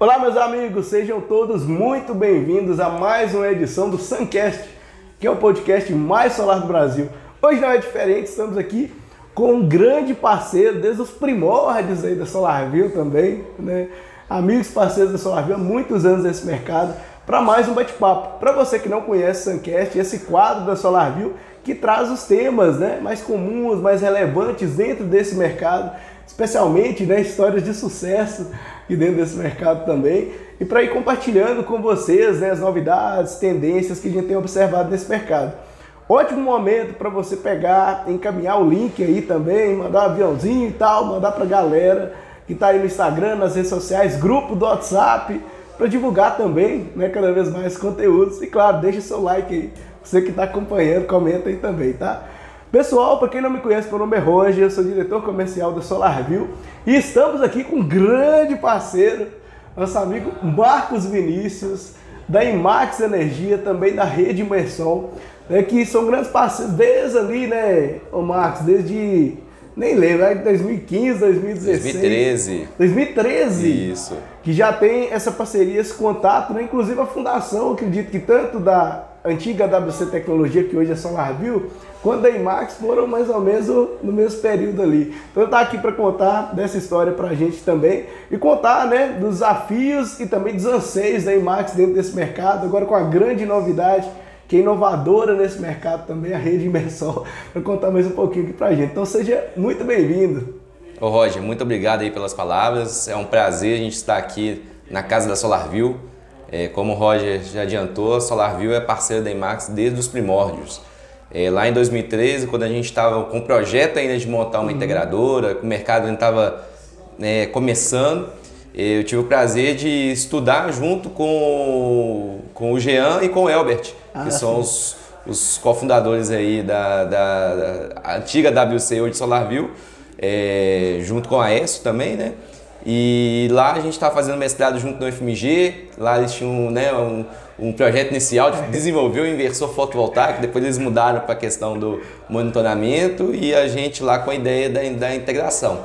Olá, meus amigos, sejam todos muito bem-vindos a mais uma edição do Suncast, que é o podcast mais solar do Brasil. Hoje não é diferente, estamos aqui com um grande parceiro, desde os primórdios aí da SolarView também, né? Amigos parceiros da SolarView há muitos anos nesse mercado, para mais um bate-papo. Para você que não conhece o Suncast, esse quadro da SolarView que traz os temas né, mais comuns, mais relevantes dentro desse mercado, especialmente né, histórias de sucesso e dentro desse mercado também, e para ir compartilhando com vocês né, as novidades, tendências que a gente tem observado nesse mercado. Ótimo momento para você pegar, encaminhar o link aí também, mandar um aviãozinho e tal, mandar para a galera que está aí no Instagram, nas redes sociais, grupo do WhatsApp, para divulgar também né, cada vez mais conteúdos. E claro, deixa seu like aí. Você que está acompanhando, comenta aí também, tá? Pessoal, para quem não me conhece, meu nome é Roger, eu sou diretor comercial da SolarView e estamos aqui com um grande parceiro, nosso amigo Marcos Vinícius, da Imax Energia, também da Rede Imersão, né, que são grandes parceiros desde ali, né, o Marcos, desde, nem lembro, é 2015, 2016. 2013. 2013. Isso. Que já tem essa parceria, esse contato, né, inclusive a fundação, acredito que tanto da antiga WC Tecnologia, que hoje é SolarView, quando a IMAX foram mais ou menos no mesmo período ali. Então tá aqui para contar dessa história para a gente também e contar, né, dos desafios e também dos anseios da IMAX dentro desse mercado, agora com a grande novidade que é inovadora nesse mercado também, a rede imersão, para contar mais um pouquinho aqui para a gente. Então seja muito bem-vindo. Ô Roger, muito obrigado aí pelas palavras. É um prazer a gente estar aqui na casa da SolarView. É, como o Roger já adiantou, a SolarView é parceira da IMAX desde os primórdios. É, lá em 2013, quando a gente estava com o projeto ainda de montar uma uhum. integradora, o mercado ainda estava né, começando, eu tive o prazer de estudar junto com, com o Jean e com o Elbert, ah, que são os, os cofundadores aí da, da, da antiga WC, hoje SolarView, é, junto com a ESO também, né? E lá a gente estava fazendo mestrado junto no FMG, lá eles tinham né, um, um projeto inicial de desenvolver o inversor fotovoltaico, depois eles mudaram para a questão do monitoramento e a gente lá com a ideia da, da integração.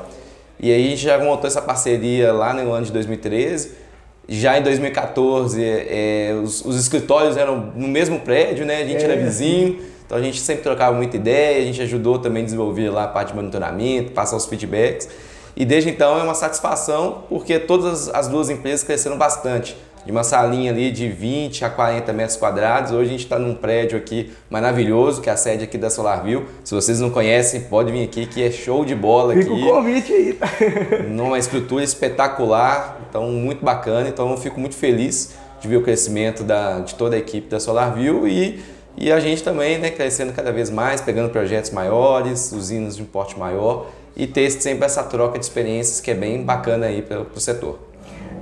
E aí a gente já montou essa parceria lá no ano de 2013. Já em 2014, é, os, os, escritórios eram no mesmo prédio, né? A gente é. era vizinho, então a gente sempre trocava muita ideia, a gente ajudou também a desenvolver lá a parte de monitoramento, passar os feedbacks. E desde então é uma satisfação porque todas as duas empresas cresceram bastante. De uma salinha ali de 20 a 40 metros quadrados. Hoje a gente está num prédio aqui maravilhoso, que é a sede aqui da SolarView. Se vocês não conhecem, pode vir aqui que é show de bola Fica aqui. Fica o convite aí. Numa estrutura espetacular, então muito bacana. Então eu fico muito feliz de ver o crescimento da, de toda a equipe da SolarView e, e a gente também né, crescendo cada vez mais, pegando projetos maiores, usinas de um porte maior e ter sempre essa troca de experiências que é bem bacana aí para o setor.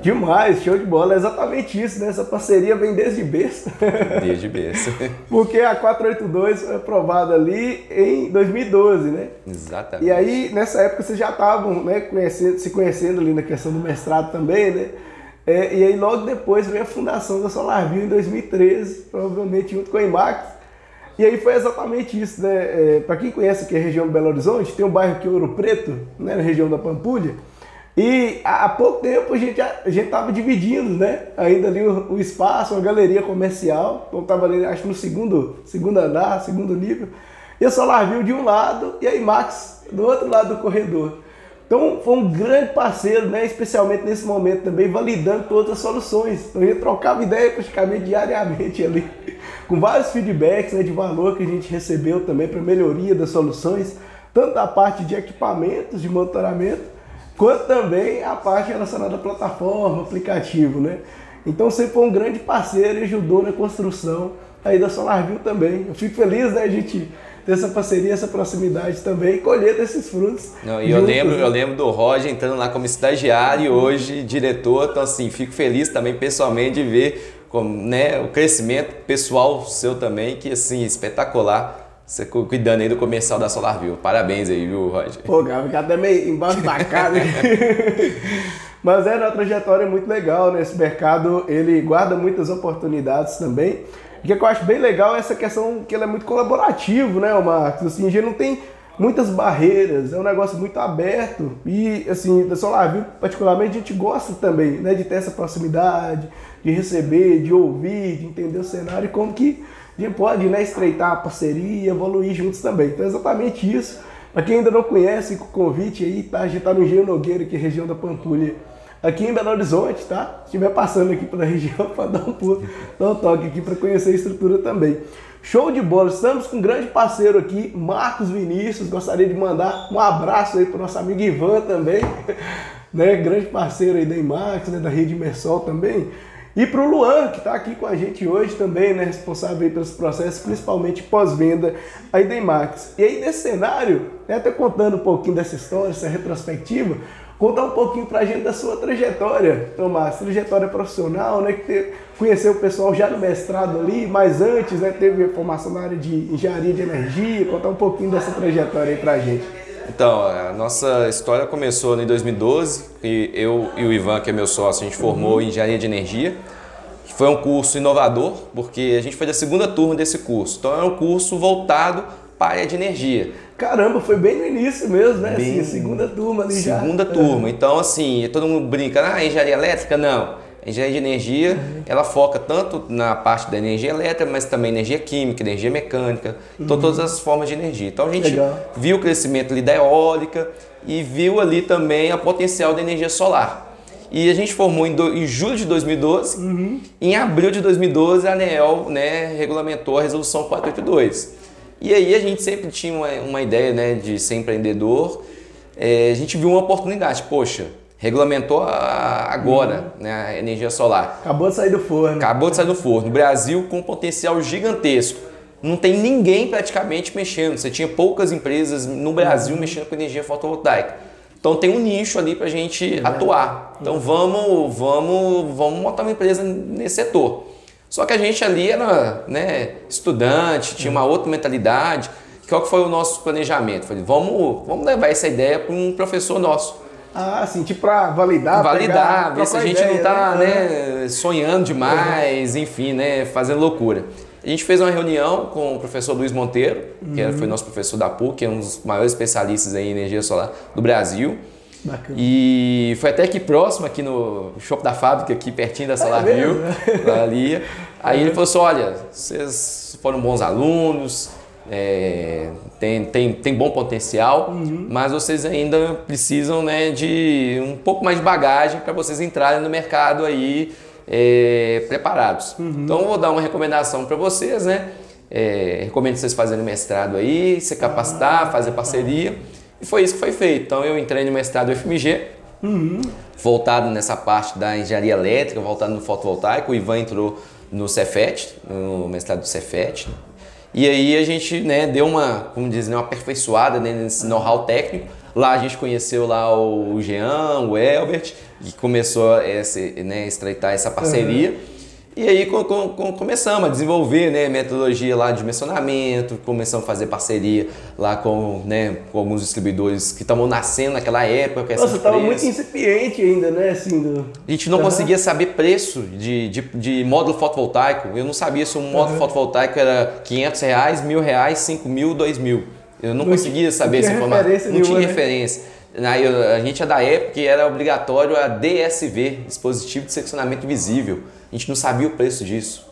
Demais, show de bola, é exatamente isso, né? Essa parceria vem desde berço. Desde berço. Porque a 482 foi aprovada ali em 2012, né? Exatamente. E aí, nessa época, vocês já estavam né, conhecendo, se conhecendo ali na questão do mestrado também, né? É, e aí, logo depois, veio a fundação da SolarView em 2013, provavelmente junto com a IMAX. E aí foi exatamente isso, né? É, para quem conhece aqui a região do Belo Horizonte, tem um bairro aqui, Ouro Preto, né, na região da Pampulha. E há pouco tempo a gente a gente estava dividindo, né? Ainda ali o, o, espaço, uma galeria comercial. Então estava ali, acho no segundo, segundo andar, segundo nível. E a Solarview de um lado e a IMAX do outro lado do corredor. Então foi um grande parceiro, né? especialmente nesse momento também, validando todas as soluções. Então a gente trocava ideia praticamente diariamente ali com vários feedbacks né, de valor que a gente recebeu também para melhoria das soluções, tanto a parte de equipamentos de monitoramento, quanto também a parte relacionada à plataforma, aplicativo, né? Então sempre foi um grande parceiro e ajudou na construção aí da SolarView também. Eu fico feliz, né, a gente ter essa parceria, essa proximidade também e colher desses frutos. Não, e eu lembro, né? eu lembro do Roger entrando lá como estagiário e hoje diretor, então assim, fico feliz também pessoalmente de ver como, né, o crescimento pessoal seu também, que assim, espetacular. Você cuidando aí do comercial da SolarView. Parabéns aí, viu, Roger? Pô, cara, fica até meio da cara. Mas é uma trajetória muito legal nesse né? mercado, ele guarda muitas oportunidades também. O que eu acho bem legal é essa questão que ele é muito colaborativo, né, Marcos? Assim, a gente não tem muitas barreiras, é um negócio muito aberto e assim, da SolarView particularmente a gente gosta também, né, de ter essa proximidade, de receber, de ouvir, de entender o cenário e como que a gente pode, né, estreitar a parceria, evoluir juntos também. Então é exatamente isso. Para quem ainda não conhece, o convite aí, tá? A gente tá no Engenho Nogueira, que é região da Pampulha, aqui em Belo Horizonte, tá? Se estiver passando aqui pela região, para dar um pulo, dar um toque aqui para conhecer a estrutura também. Show de bola, estamos com um grande parceiro aqui, Marcos Vinícius. Gostaria de mandar um abraço aí para nosso amigo Ivan também, né? Grande parceiro aí da Imax, né? da Rede Imersol também. E para o Luan, que está aqui com a gente hoje também, né? Responsável pelos processos, principalmente pós-venda aí da Imax. E aí, nesse cenário, né, até contando um pouquinho dessa história, essa retrospectiva, contar um pouquinho para a gente da sua trajetória, Tomás, trajetória profissional, né, que conheceu o pessoal já no mestrado ali, mas antes, né, teve formação na área de engenharia de energia, contar um pouquinho dessa trajetória aí para a gente. Então, a nossa história começou em 2012 e eu e o Ivan, que é meu sócio, a gente formou uhum. em engenharia de energia. Foi um curso inovador, porque a gente foi da segunda turma desse curso. Então, é um curso voltado para a área de energia. Caramba, foi bem no início mesmo, né? Bem, assim, segunda turma ali segunda já. Segunda turma. É. Então, assim, todo mundo brinca, ah, engenharia elétrica? Não. A engenharia de energia, uhum. ela foca tanto na parte da energia elétrica, mas também energia química, energia mecânica, então, uhum. então todas as formas de energia. Então a gente Legal. viu o crescimento ali da eólica e viu ali também o potencial da energia solar. E a gente formou em, do, em julho de 2012. Uhum. Em abril de 2012, a ANEEL né, regulamentou a resolução 482. E aí a gente sempre tinha uma, uma ideia né, de ser empreendedor. É, a gente viu uma oportunidade. Poxa, regulamentou agora uhum. né, a energia solar. Acabou de sair do forno. Acabou de sair do forno. O Brasil com um potencial gigantesco. Não tem ninguém praticamente mexendo. Você tinha poucas empresas no Brasil uhum. mexendo com energia fotovoltaica. Então tem um nicho ali para a gente é. atuar. Então vamos, vamos, vamos montar uma empresa nesse setor. Só que a gente ali era né, estudante, tinha uma outra mentalidade. Qual que foi o nosso planejamento? Falei, vamos, vamos levar essa ideia para um professor nosso. Ah, sim, tipo para validar. Validar, pegar, ver se a gente ideia, não está né? né, sonhando demais, uhum. enfim, né, fazendo loucura. A gente fez uma reunião com o professor Luiz Monteiro, que uhum. foi nosso professor da PUC, que é um dos maiores especialistas em energia solar do Brasil. Bacana. E foi até aqui próximo, aqui no shopping da fábrica, aqui pertinho da Solar é View, ali. Aí ele falou assim, olha, vocês foram bons alunos, é, tem, tem, tem bom potencial, uhum. mas vocês ainda precisam né, de um pouco mais de bagagem para vocês entrarem no mercado aí é, preparados. Uhum. Então eu vou dar uma recomendação para vocês, né? É, recomendo vocês fazerem mestrado aí, se capacitar, fazer parceria. E foi isso que foi feito. Então eu entrei no mestrado FMG, uhum. voltado nessa parte da engenharia elétrica, voltado no fotovoltaico. O Ivan entrou no Cefet, no mestrado do Cefet. E aí a gente né, deu uma, como diz, né, uma aperfeiçoada né, nesse know-how técnico. Lá a gente conheceu lá o Jean, o Elbert, que começou a né, estreitar essa parceria. Uhum. E aí com, com, começamos a desenvolver né, metodologia lá de dimensionamento, começamos a fazer parceria lá com, né, com alguns distribuidores que estavam nascendo naquela época. Nossa, estava muito incipiente ainda, né? Assim, do... A gente não uhum. conseguia saber preço de, de, de, módulo fotovoltaico. Eu não sabia se um módulo uhum. fotovoltaico era 500 reais, mil reais, 5 mil, 2 mil. Eu não, não conseguia saber essa informação. Não tinha né? referência. A gente é da época que era obrigatório a DSV, dispositivo de seccionamento visível. A gente não sabia o preço disso.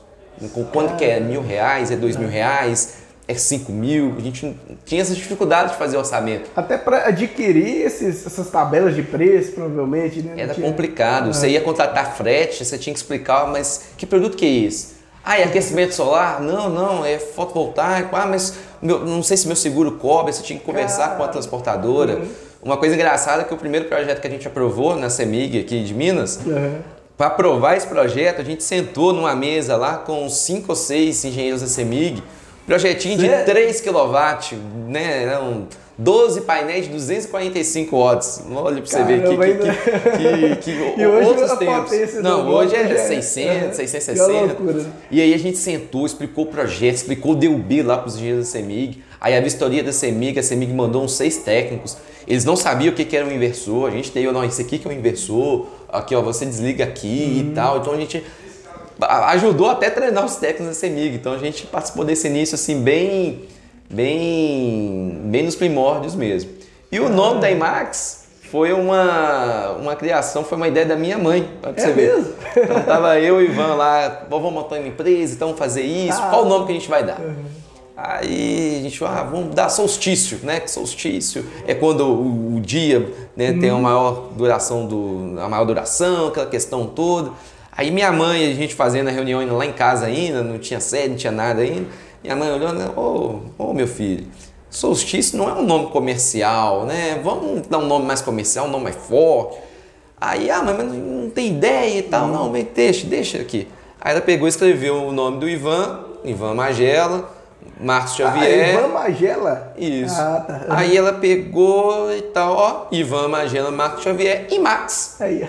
Quanto que é? Mil reais? É dois mil reais? É cinco mil? A gente tinha essa dificuldade de fazer orçamento. Até para adquirir esses, essas tabelas de preço, provavelmente, né? Era complicado. Ah. Você ia contratar frete, você tinha que explicar, mas que produto que é esse? Ah, é aquecimento solar? Não, não, é fotovoltaico. Ah, mas meu, não sei se meu seguro cobre, você tinha que conversar Caramba. com a transportadora. Uhum. Uma coisa engraçada é que o primeiro projeto que a gente aprovou na CEMIG aqui de Minas, uhum. Para aprovar esse projeto, a gente sentou numa mesa lá com cinco ou seis engenheiros da CEMIG, projetinho de 3 kW, né? Eram 12 painéis de 245 watts. Olha para você ver que, que, que, que, que outros tempos. Não, hoje é 600, é, 660. E aí a gente sentou, explicou o projeto, explicou o DUB lá para os engenheiros da CEMIG. Aí a vistoria da CEMIG, a CEMIG mandou uns seis técnicos. Eles não sabiam o que era um inversor. A gente tem, não, isso aqui que é um inversor aqui ó, você desliga aqui uhum. e tal. Então a gente ajudou até a treinar os técnicos da CEMIG. Então a gente participou desse início assim bem bem, bem nos primórdios mesmo. E o nome da IMAX foi uma, uma criação, foi uma ideia da minha mãe, pra É você ver. mesmo? Então tava eu e o Ivan lá, "Pô, vamos montar uma empresa, então vamos fazer isso, Ah. qual o nome que a gente vai dar? Aí a gente ah, vamos dar solstício, né? Que solstício é quando o, o dia né, tem a maior duração do. a maior duração, aquela questão toda. Aí minha mãe, a gente fazendo a reunião lá em casa ainda, não tinha sede, não tinha nada ainda. Minha mãe olhando, ô, ô meu filho, solstício não é um nome comercial, né? Vamos dar um nome mais comercial, um nome mais forte. Aí, ah, mas não, não tem ideia e tal, não, mas deixa, deixa aqui. Aí ela pegou e escreveu o nome do Ivan, Ivan Magela, Marcos Ah, Xavier. Ivan Magela? Isso. Ah, tá. Aí ela pegou e tal, ó, Ivan Magela, Marcos Xavier e Max. Aí,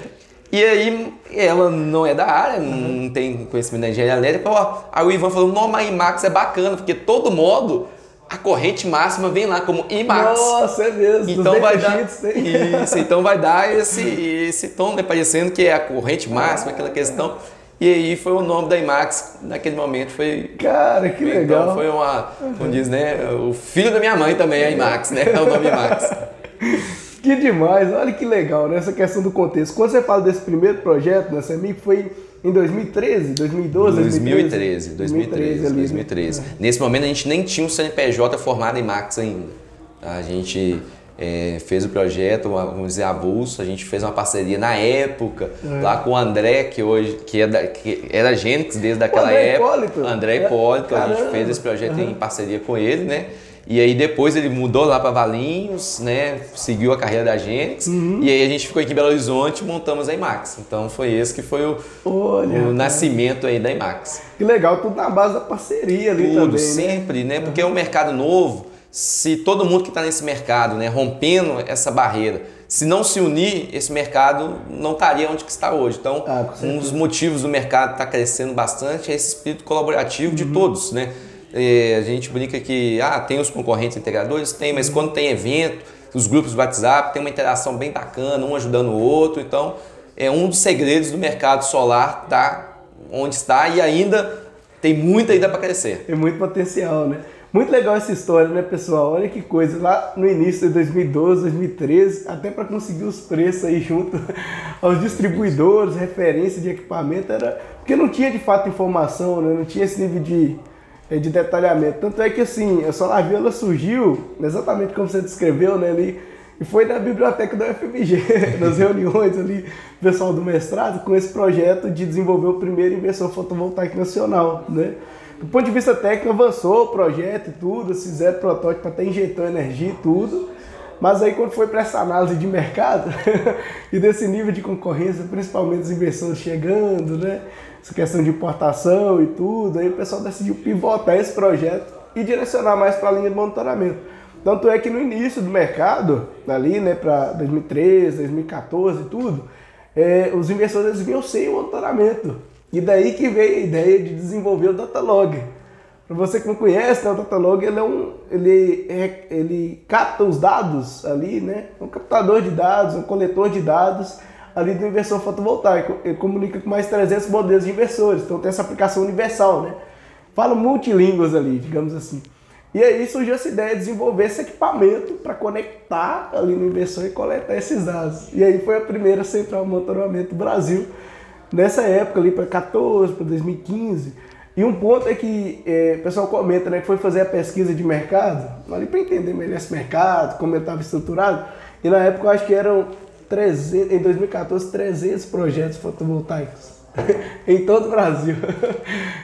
E aí, ela não é da área, não tem conhecimento da engenharia elétrica, ó. Aí o Ivan falou, não, mas IMAX é bacana, porque todo modo, a corrente máxima vem lá como IMAX. Nossa, é mesmo. Então vai dar isso, então vai dar esse, esse tom, né, parecendo que é a corrente máxima, aquela questão. E aí foi o nome da IMAX, naquele momento foi Cara, que legal. então foi uma, como diz, né, o filho da minha mãe também é IMAX, né, é o nome IMAX. Que demais, olha que legal, né? Essa questão do contexto. Quando você fala desse primeiro projeto, né, CEMIC, foi em 2013, 2012, 2013, 2013, ali, né? 2013. Nesse momento a gente nem tinha um CNPJ formado em Max ainda. A gente é, fez o projeto, vamos dizer, avulso, a gente fez uma parceria na época, É. lá com o André, que hoje que, é da, que era Gênix desde aquela André época. Hipólito? André É, Hipólito, a gente fez esse projeto em parceria com ele, né? E aí depois ele mudou lá para Valinhos, né? Seguiu a carreira da Gênix. Uhum. E aí a gente ficou aqui em Belo Horizonte e montamos a IMAX. Então foi esse que foi o, Olha, o nascimento aí da IMAX. Que legal, tudo na base da parceria ali Tudo, também, né? sempre, né? Porque é um mercado novo. Se todo mundo que está nesse mercado, né, rompendo essa barreira, se não se unir, esse mercado não estaria onde que está hoje. Então, Ah, um dos motivos do mercado estar crescendo bastante é esse espírito colaborativo Uhum. de todos, né? É, a gente brinca que ah, tem os concorrentes integradores, tem, Uhum. mas quando tem evento, os grupos do WhatsApp, tem uma interação bem bacana, um ajudando o outro. Então, é um dos segredos do mercado solar tá onde está e ainda tem muita ainda para crescer. Tem muito potencial, né? Muito legal essa história, né, pessoal? Olha que coisa. Lá no início de 2012, 2013, até para conseguir os preços aí junto aos distribuidores, referência de equipamento, era. Porque não tinha de fato informação, né? Não tinha esse nível de, eh, de detalhamento. Tanto é que assim, a Solarview ela surgiu exatamente como você descreveu, né? Ali, e foi na biblioteca da UFMG, nas reuniões ali, pessoal do mestrado, com esse projeto de desenvolver o primeiro inversor fotovoltaico nacional, né? Do ponto de vista técnico, avançou o projeto e tudo, fizeram protótipo até injetou energia e tudo. Mas aí quando foi para essa análise de mercado e desse nível de concorrência, principalmente os inversores chegando, né? Essa questão de importação e tudo, aí o pessoal decidiu pivotar esse projeto e direcionar mais para a linha de monitoramento. Tanto é que no início do mercado, ali, né, para 2013, 2014 e tudo, é, os investidores eles vinham sem monitoramento. E daí que veio a ideia de desenvolver o Datalog. Para você que não conhece, né, o Datalog ele é um, ele, é, ele capta os dados ali, né, um captador de dados, um coletor de dados ali do inversor fotovoltaico. Ele comunica com mais 300 modelos de inversores, então tem essa aplicação universal, né? Fala multilínguas ali, digamos assim. E aí surgiu essa ideia de desenvolver esse equipamento para conectar ali no inversor e coletar esses dados. E aí foi a primeira central monitoramento do Brasil, nessa época ali para 14, para 2015. E um ponto é que é, o pessoal comenta né, que foi fazer a pesquisa de mercado, ali para entender melhor esse mercado, como ele estava estruturado. E na época eu acho que eram 300, em 2014 300 projetos fotovoltaicos em todo o Brasil.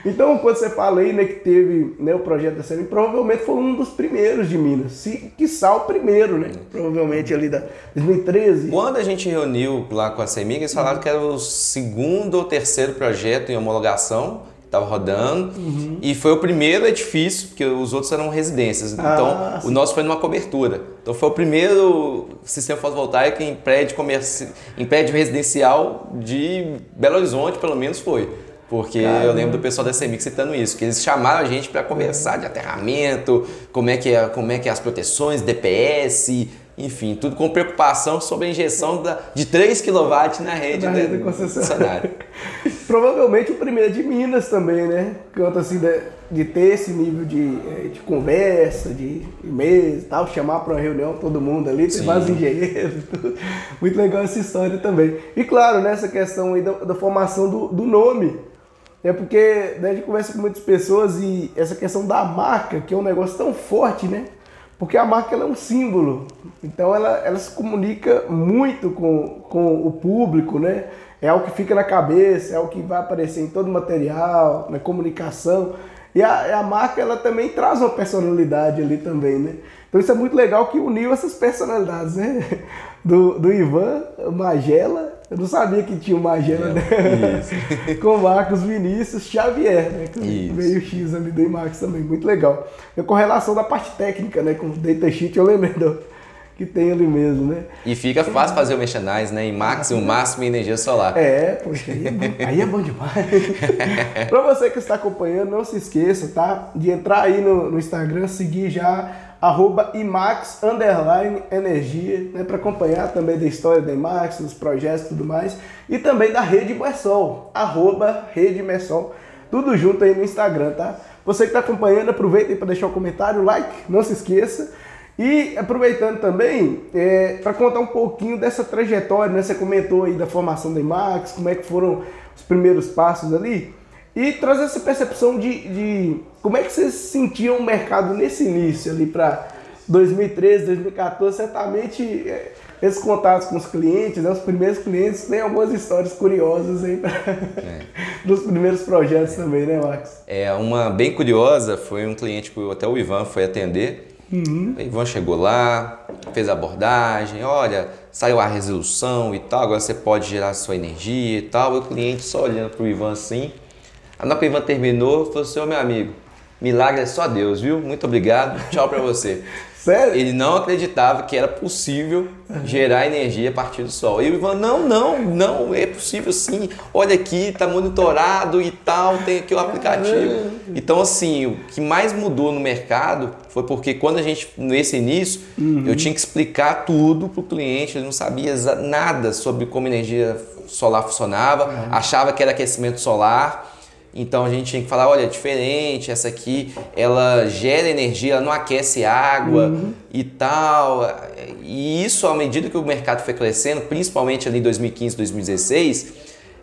Então, quando você fala aí né, que teve né, o projeto da série, provavelmente foi um dos primeiros de Minas, se quiçá o primeiro, né? Provavelmente ali da 2013. Quando a gente reuniu lá com a CEMIG, eles falaram que era o segundo ou terceiro projeto em homologação estava rodando e foi o primeiro edifício, porque os outros eram residências. Então, Ah, o nosso foi numa cobertura. Então, foi o primeiro sistema fotovoltaico em prédio, comerci... em prédio residencial de Belo Horizonte, pelo menos foi. Porque Caramba. eu lembro do pessoal da CEMIG citando isso, que eles chamaram a gente para conversar de aterramento, como é, que é, como é que é as proteções, DPS, enfim, tudo com preocupação sobre a injeção da- de 3 kW na rede da- rede concessionária. Provavelmente o primeiro de Minas também, né? Canto assim de, de ter esse nível de, eh, de conversa, de e-mails e tal, chamar para uma reunião todo mundo ali, tem vários engenheiros, tudo. Muito legal essa história também. E claro, nessa né, questão aí da, da formação do, do nome. É porque né, a gente conversa com muitas pessoas e essa questão da marca, que é um negócio tão forte, né? Porque a marca é um símbolo. Então ela, ela se comunica muito com, com o público, né? É algo que fica na cabeça, é algo que vai aparecer em todo o material, na comunicação. E a, a marca ela também traz uma personalidade ali também, né? Então isso é muito legal que uniu essas personalidades, né? Do, do Ivan Magela, eu não sabia que tinha o Magela, né? Com o Marcos Vinícius Xavier, né? Com meio X ali do Imax também, muito legal. E a correlação da parte técnica, né? Com o datasheet, eu lembrei do, que tem ali mesmo, né? E fica fácil fazer o merchandise, né? Em Max, o máximo em energia solar. É, poxa, aí é bom, aí é bom demais. Para você que está acompanhando, não se esqueça, tá? De entrar aí no, no Instagram, seguir já arroba IMAX underline energia, né, para acompanhar também da história da IMAX, dos projetos e tudo mais, e também da Rede Mersol, arroba Rede Mersol, tudo junto aí no Instagram, tá? Você que está acompanhando, aproveita aí para deixar o um comentário, like, não se esqueça. E aproveitando também, é, para contar um pouquinho dessa trajetória, né? Você comentou aí da formação da IMAX, como é que foram os primeiros passos ali, e trazer essa percepção de, de como é que vocês sentiam o mercado nesse início ali para 2013, 2014, certamente é, esses contatos com os clientes, né, os primeiros clientes, tem algumas histórias curiosas aí pra, é. dos primeiros projetos é. também, né, Max? É, uma bem curiosa foi um cliente que até o Ivan foi atender, Uhum. O Ivan chegou lá, fez a abordagem, olha, saiu a resolução e tal, agora você pode gerar sua energia e tal. E o cliente só olhando para o Ivan assim. A hora que o Ivan terminou, falou assim, ô meu amigo, milagre é só Deus, viu? Muito obrigado, tchau para você. Sério? Ele não acreditava que era possível gerar energia a partir do sol. E o Ivan, não, não, não, é possível sim. Olha aqui, está monitorado e tal, tem aqui o aplicativo. Então, assim, o que mais mudou no mercado foi porque quando a gente, nesse início, uhum. eu tinha que explicar tudo para o cliente, ele não sabia nada sobre como energia solar funcionava, uhum. achava que era aquecimento solar. Então a gente tinha que falar, olha, é diferente, essa aqui ela gera energia, ela não aquece água uhum. e tal. E isso, à medida que o mercado foi crescendo, principalmente ali em 2015, 2016,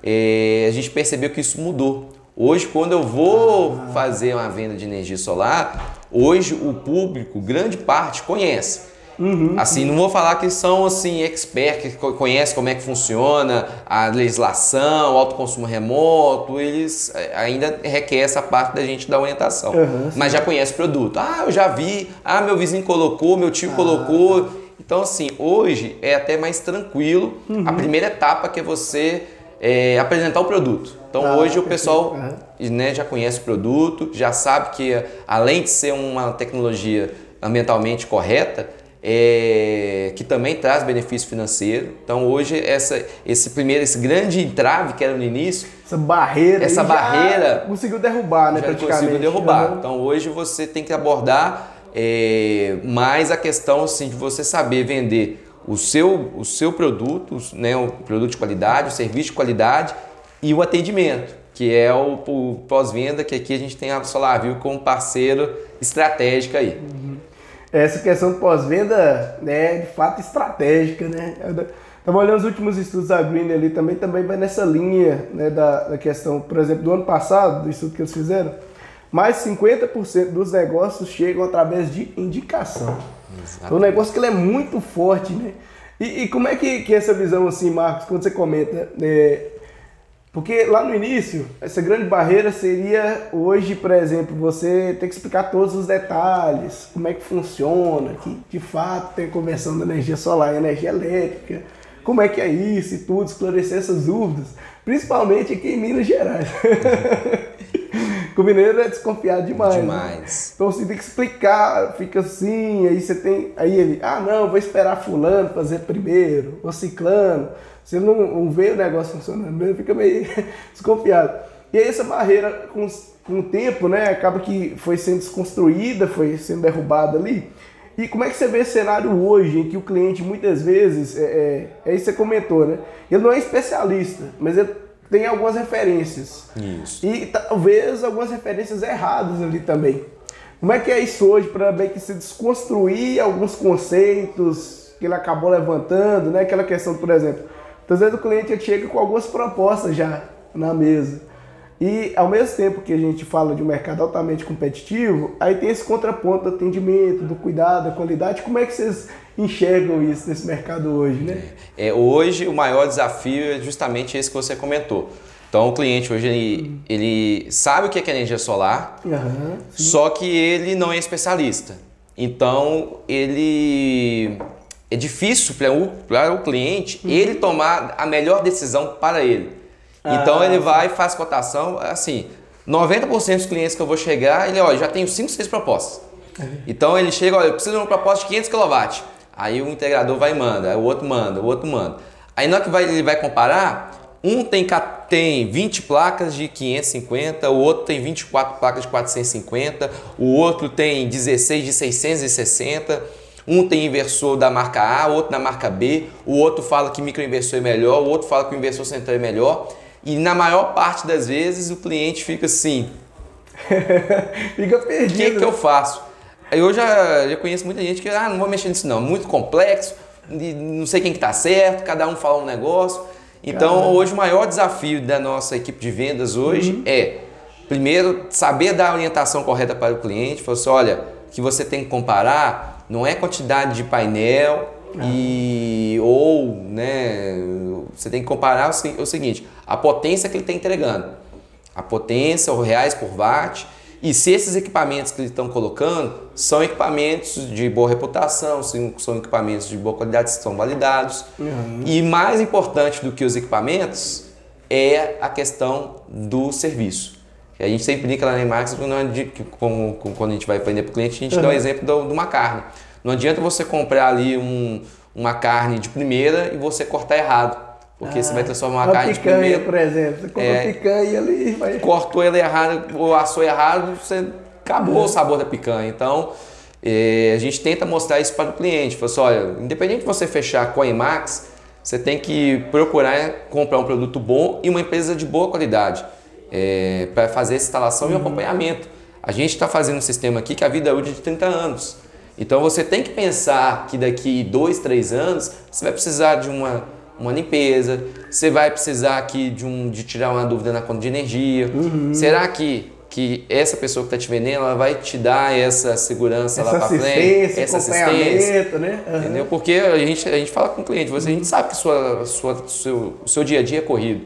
é, a gente percebeu que isso mudou. Hoje, quando eu vou ah. fazer uma venda de energia solar, hoje o público, grande parte, conhece. Uhum, assim, não vou falar que são assim expert, que conhecem como é que funciona a legislação, o autoconsumo remoto, eles é, ainda requer essa parte da gente da orientação. Uhum, mas já conhece o produto. Ah, eu já vi, ah, meu vizinho colocou, meu tio ah, colocou. Tá. Então, assim, hoje é até mais tranquilo. Uhum. A primeira etapa que é você é, apresentar o produto. Então, ah, hoje o pessoal né, já conhece o produto, já sabe que além de ser uma tecnologia ambientalmente correta, é, que também traz benefício financeiro. Então hoje essa, esse primeiro, esse grande entrave que era no início, essa barreira, essa barreira conseguiu derrubar, né? Já conseguiu derrubar. Uhum. Então hoje você tem que abordar é, mais a questão assim, de você saber vender o seu, o seu produto, né, o produto de qualidade, o serviço de qualidade e o atendimento, que é o, o pós-venda, que aqui a gente tem a SolarView como parceiro estratégico aí. Uhum essa questão de pós-venda é de fato estratégica, né? Estava olhando os últimos estudos da Green ali também, também vai nessa linha né, da, da questão, por exemplo, do ano passado, do estudo que eles fizeram, mais 50% dos negócios chegam através de indicação. Exatamente. Então, um negócio que ele é muito forte, né? E, e como é que, que é essa visão, assim, Marcos, quando você comenta, é, porque lá no início, essa grande barreira seria hoje, por exemplo, você ter que explicar todos os detalhes, como é que funciona, que de fato tem conversão da energia solar e energia elétrica, como é que é isso e tudo, esclarecer essas dúvidas, principalmente aqui em Minas Gerais. o mineiro é desconfiado demais. Né? Demais. Né? Então você tem que explicar, fica assim, aí você tem. Aí ele, ah não, vou esperar fulano fazer primeiro, ou ciclano. Se não, não vê o negócio funcionando, ele fica meio desconfiado. E aí essa barreira, com, com o tempo, né, acaba que foi sendo desconstruída, foi sendo derrubada ali. E como é que você vê esse cenário hoje, em que o cliente muitas vezes, é, é, é isso que você comentou, né? Ele não é especialista, mas ele tem algumas referências. Isso. E talvez algumas referências erradas ali também. Como é que é isso hoje para bem que se desconstruir alguns conceitos que ele acabou levantando, né? Aquela questão, por exemplo, às vezes o cliente chega com algumas propostas já na mesa. E ao mesmo tempo que a gente fala de um mercado altamente competitivo, aí tem esse contraponto do atendimento, do cuidado, da qualidade. Como é que vocês enxergam isso nesse mercado hoje, né? É, hoje o maior desafio é justamente esse que você comentou. Então o cliente hoje ele, ele sabe o que é energia solar, sim. só que ele não é especialista. Então ele é difícil para o, para o cliente ele tomar a melhor decisão para ele. Então Ah, ele sim. vai e faz cotação, assim, 90% dos clientes que eu vou chegar, ele, ó, já tenho 5, 6 propostas. Então ele chega, olha, eu preciso de uma proposta de 500 kW. Aí o integrador vai e manda, aí o outro manda, o outro manda. Aí na hora que vai, ele vai comparar, um tem, tem 20 placas de 550, o outro tem 24 placas de 450, o outro tem 16 de 660, um tem inversor da marca A, o outro da marca B, o outro fala que microinversor é melhor, o outro fala que o inversor central é melhor. E na maior parte das vezes o cliente fica assim, Fica o perdido. que, que né? eu faço? Eu já, já conheço muita gente que, ah, não vou mexer nisso não, muito complexo, não sei quem que tá certo, cada um fala um negócio. Então Caramba. hoje o maior desafio da nossa equipe de vendas hoje é, primeiro, saber dar a orientação correta para o cliente, falar assim, olha, o que você tem que comparar não é quantidade de painel e ou, né, você tem que comparar o se- o seguinte, a potência que ele está entregando a potência, o reais por watt. E se esses equipamentos que eles estão colocando são equipamentos de boa reputação, são são equipamentos de boa qualidade, são validados. Uhum. E mais importante do que os equipamentos é a questão do serviço. A gente sempre brinca lá na Emax, como- como quando a gente vai vender para o cliente, a gente dá o Uhum. exemplo do- de uma carne. Não adianta você comprar ali um- uma carne de primeira e você cortar errado. Porque você vai transformar uma Uma carne de picanha, primeira por exemplo. Você compra É. picanha ali vai. cortou ele errado ou assou errado, você acabou o sabor da picanha. Então, eh, a gente tenta mostrar isso para o cliente. Fala assim, olha, independente de você fechar com a Emax, você tem que procurar comprar um produto bom e uma empresa de boa qualidade para fazer essa instalação e o acompanhamento. A gente está fazendo um sistema aqui que a vida é útil de 30 anos. Então você tem que pensar que daqui dois, três anos você vai precisar de uma, uma limpeza, você vai precisar aqui de, um, de tirar uma dúvida na conta de energia. Será que, que essa pessoa que está te vendendo ela vai te dar essa segurança Essa lá para frente? assistência, Essa acompanhamento, né? Aham. Entendeu? Porque a gente, a gente fala com o cliente, você, a gente sabe que sua, sua, seu, o seu dia a dia é corrido.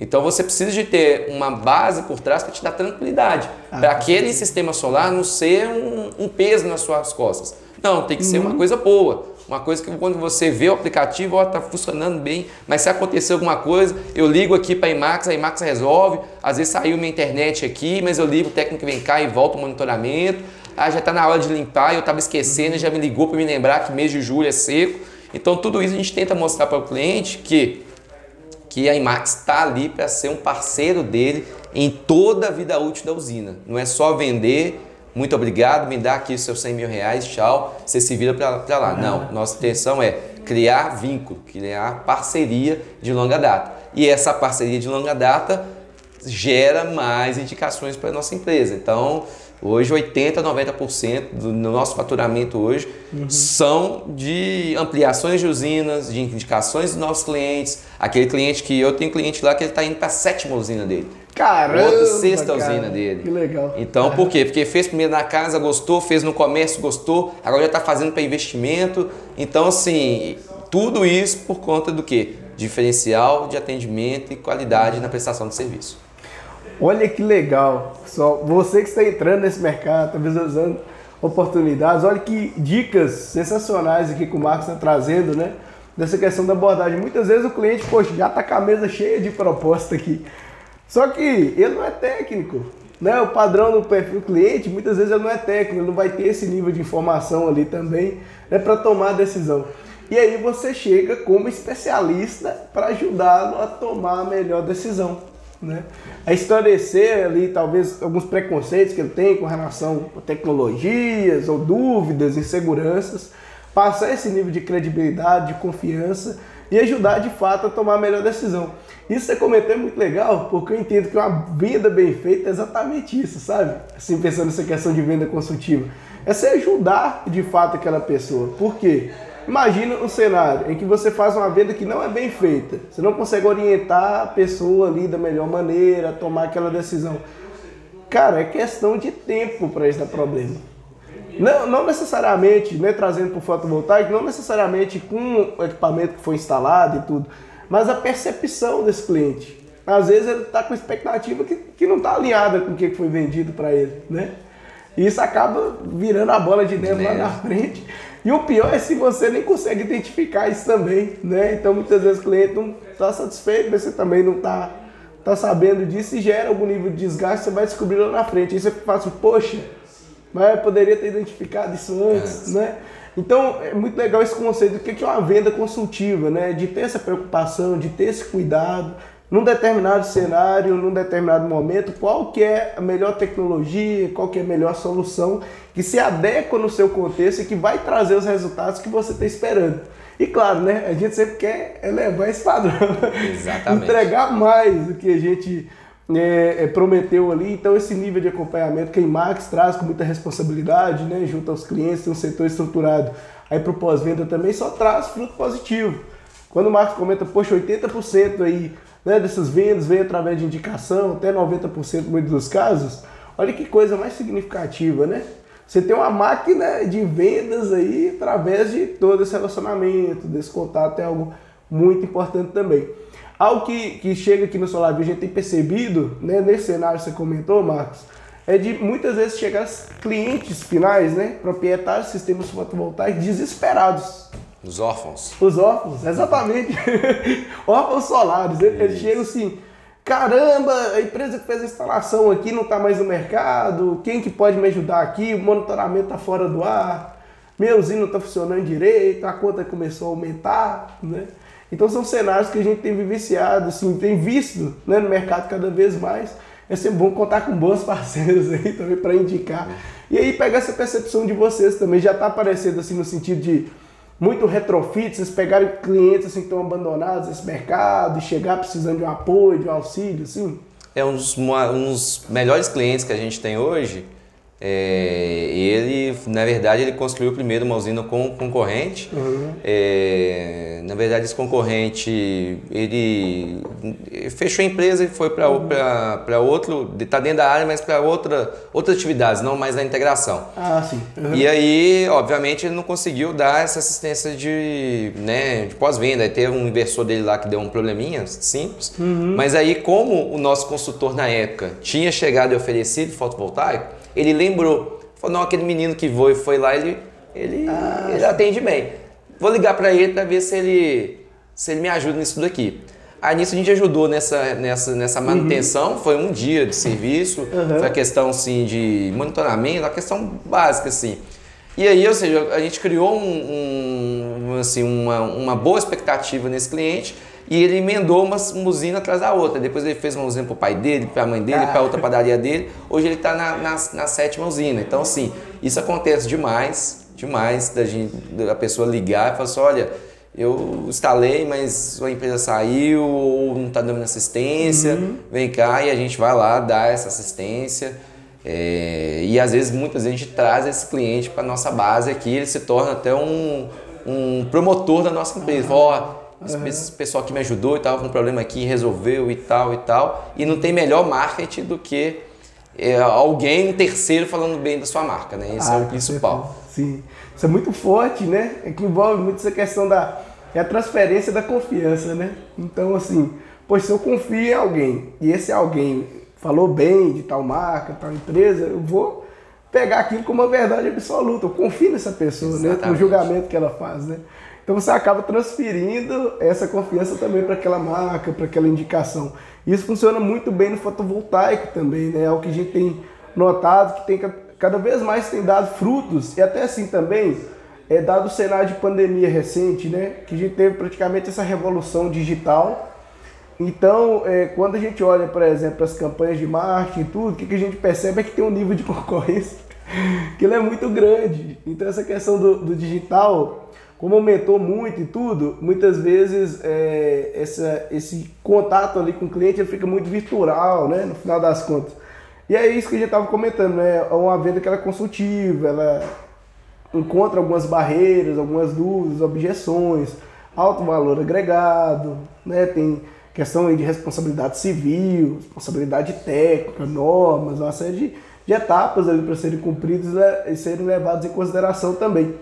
Então você precisa de ter uma base por trás para te dar tranquilidade. Ah, para aquele sistema solar não ser um, um peso nas suas costas. Não, tem que ser Uhum. uma coisa boa. Uma coisa que quando você vê o aplicativo, ó, tá funcionando bem, mas se acontecer alguma coisa, eu ligo aqui para a Imax, a Imax resolve. Às vezes saiu minha internet aqui, mas eu ligo, o técnico vem cá e volta o monitoramento. Ah, já está na hora de limpar, eu estava esquecendo, já me ligou para me lembrar que mês de julho é seco. Então tudo isso a gente tenta mostrar para o cliente que que a IMAX está ali para ser um parceiro dele em toda a vida útil da usina. Não é só vender, muito obrigado, me dá aqui seus 100 mil reais, tchau, você se vira para lá. Não, nossa intenção é criar vínculo, criar parceria de longa data. E essa parceria de longa data gera mais indicações para a nossa empresa. Então, hoje 80, 90% do nosso faturamento hoje são de ampliações de usinas, de indicações dos nossos clientes. Aquele cliente que eu tenho cliente lá que ele está indo para a sétima usina dele. Caramba! Outra sexta cara, usina dele. Que legal. Então, por quê? Porque fez primeiro na casa, gostou, fez no comércio, gostou, agora já está fazendo para investimento. Então, assim, tudo isso por conta do quê? Diferencial de atendimento e qualidade na prestação de serviço. Olha que legal, pessoal. Você que está entrando nesse mercado, está visualizando oportunidades, olha que dicas sensacionais aqui que o Marcos está trazendo, né? Dessa questão da abordagem. Muitas vezes o cliente, poxa, já está com a mesa cheia de proposta aqui. Só que ele não é técnico. Né? O padrão do perfil cliente, muitas vezes ele não é técnico, ele não vai ter esse nível de informação ali também né, para tomar a decisão. E aí você chega como especialista para ajudá-lo a tomar a melhor decisão. Né? A esclarecer ali talvez alguns preconceitos que ele tem com relação a tecnologias ou dúvidas, inseguranças, passar esse nível de credibilidade, de confiança e ajudar de fato a tomar a melhor decisão. Isso você comentou é muito legal, porque eu entendo que uma venda bem feita é exatamente isso, sabe? Assim, pensando nessa questão de venda consultiva. É você ajudar de fato aquela pessoa. Por quê? Imagina um cenário em que você faz uma venda que não é bem feita. Você não consegue orientar a pessoa ali da melhor maneira, tomar aquela decisão. Cara, é questão de tempo para isso dar problema. Não, não necessariamente, né, trazendo para o fotovoltaico, não necessariamente com o equipamento que foi instalado e tudo, mas a percepção desse cliente. Às vezes ele está com expectativa que, que não está alinhada com o que foi vendido para ele, né? E isso acaba virando a bola de neve lá na frente. E o pior é se você nem consegue identificar isso também, né? Então muitas vezes o cliente não está satisfeito, você também não está tá sabendo disso e gera algum nível de desgaste, você vai descobrir lá na frente. Aí você fala assim, poxa, mas eu poderia ter identificado isso antes, é. né? Então é muito legal esse conceito do que é uma venda consultiva, né? De ter essa preocupação, de ter esse cuidado, num determinado cenário, num determinado momento, qual que é a melhor tecnologia, qual que é a melhor solução que se adequa no seu contexto e que vai trazer os resultados que você está esperando. E claro, né, a gente sempre quer elevar esse padrão, Exatamente. entregar mais do que a gente é, é, prometeu ali. Então esse nível de acompanhamento que a Imax traz com muita responsabilidade, né, junto aos clientes, tem um setor estruturado aí para o pós-venda também, só traz fruto positivo. Quando o Marcos comenta, poxa, 80% aí né, dessas vendas vem através de indicação, até 90% em muitos dos casos. Olha que coisa mais significativa, né? Você tem uma máquina de vendas aí através de todo esse relacionamento, desse contato, é algo muito importante também. Algo que, que chega aqui no SolarView, a gente tem percebido, né, nesse cenário que você comentou, Marcos, é de muitas vezes chegar clientes finais, né, proprietários de sistemas fotovoltaicos desesperados os órfãos. Os órfãos, exatamente. órfãos solares. Eles chegam assim, caramba, a empresa que fez a instalação aqui não está mais no mercado, quem que pode me ajudar aqui? O monitoramento está fora do ar, meu usina não está funcionando direito, a conta começou a aumentar, né? Então são cenários que a gente tem vivenciado, assim, tem visto né, no mercado cada vez mais. É sempre bom contar com bons parceiros aí também para indicar. E aí pegar essa percepção de vocês também, já está aparecendo assim no sentido de muito retrofit, vocês pegarem clientes assim, que estão abandonados nesse mercado e chegar precisando de um apoio, de um auxílio, assim? É um dos, um dos melhores clientes que a gente tem hoje é, ele, na verdade, ele construiu primeiro uma usina com um concorrente. Uhum. É, na verdade, esse concorrente ele fechou a empresa e foi para uhum. outro, está dentro da área, mas para outra, outras atividades, não mais na integração. Ah, sim. Uhum. E aí, obviamente, ele não conseguiu dar essa assistência de, né, de pós-venda. Aí teve um inversor dele lá que deu um probleminha simples. Uhum. Mas aí, como o nosso consultor na época tinha chegado e oferecido fotovoltaico, ele lembrou. Falou, não, aquele menino que foi, foi lá, ele, ele, ah, ele atende bem. Vou ligar para ele para ver se ele, se ele me ajuda nisso daqui. Aí nisso a gente ajudou nessa, nessa, nessa manutenção, uhum. foi um dia de serviço, uhum. foi a questão assim, de monitoramento, a questão básica assim. E aí, ou seja, a gente criou um, um assim, uma, uma boa expectativa nesse cliente e ele emendou uma, usina atrás da outra. Depois ele fez uma usina para o pai dele, para a mãe dele, para outra padaria dele. Hoje ele está na, na, na, sétima usina. Então, assim, isso acontece demais, demais, da, gente, da pessoa ligar e falar assim, olha, eu instalei, mas a empresa saiu ou não está dando assistência, uhum. vem cá e a gente vai lá dar essa assistência. É, e às vezes, muitas vezes, a gente traz esse cliente para nossa base aqui, ele se torna até um, um promotor da nossa empresa. Uhum. Esse pessoal que me ajudou e estava com um problema aqui, resolveu e tal e tal. E não tem melhor marketing do que é, alguém, um terceiro, falando bem da sua marca, né? Esse ah, é o principal. Sim. Isso é muito forte, né? É que envolve muito essa questão da é a transferência da confiança, né? Então, assim, pois se eu confio em alguém e esse alguém falou bem de tal marca, tal empresa, eu vou pegar aquilo como uma verdade absoluta. Eu confio nessa pessoa, Exatamente. né? No julgamento que ela faz, né? Então você acaba transferindo essa confiança também para aquela marca, para aquela indicação. Isso funciona muito bem no fotovoltaico também, né? É o que a gente tem notado que tem cada vez mais tem dado frutos e até assim também é dado o cenário de pandemia recente, né? Que a gente teve praticamente essa revolução digital. Então, é, quando a gente olha, por exemplo, as campanhas de marketing e tudo, o que, que a gente percebe é que tem um nível de concorrência que ele é muito grande. Então, essa questão do, do digital como aumentou muito e tudo, muitas vezes é, essa, esse contato ali com o cliente fica muito virtual, né? No final das contas. E é isso que a gente estava comentando, né? É uma venda que ela é consultiva, ela encontra algumas barreiras, algumas dúvidas, objeções, alto valor agregado, né? Tem questão de responsabilidade civil, responsabilidade técnica, normas, uma série de, de etapas ali para serem cumpridas né? e serem levadas em consideração também.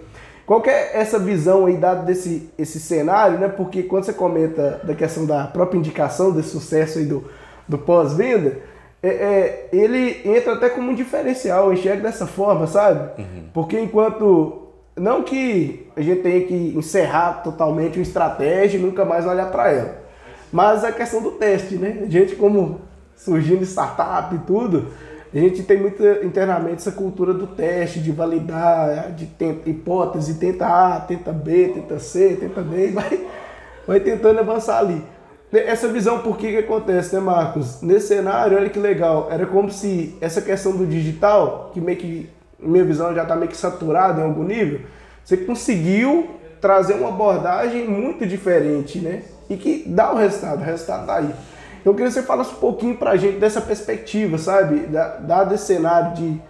Qual que é essa visão aí, dado desse esse cenário, né? Porque quando você comenta da questão da própria indicação desse sucesso aí do, do pós-venda, é, é, ele entra até como um diferencial, eu enxergo dessa forma, sabe? Uhum. Porque enquanto. Não que a gente tenha que encerrar totalmente uma estratégia e nunca mais olhar para ela. Mas a questão do teste, né? Gente, como surgindo startup e tudo, a gente tem muito internamente essa cultura do teste, de validar, de tenta, hipótese, tenta A, tenta B, tenta C, tenta D, e vai, vai tentando avançar ali. Essa visão, por que que acontece, né, Marcos? Nesse cenário, olha que legal, era como se essa questão do digital, que meio que, minha visão já está meio que saturada em algum nível, você conseguiu trazer uma abordagem muito diferente, né? E que dá o resultado, o resultado tá aí. Então eu queria que você falasse um pouquinho pra gente dessa perspectiva, sabe? Dado esse cenário de,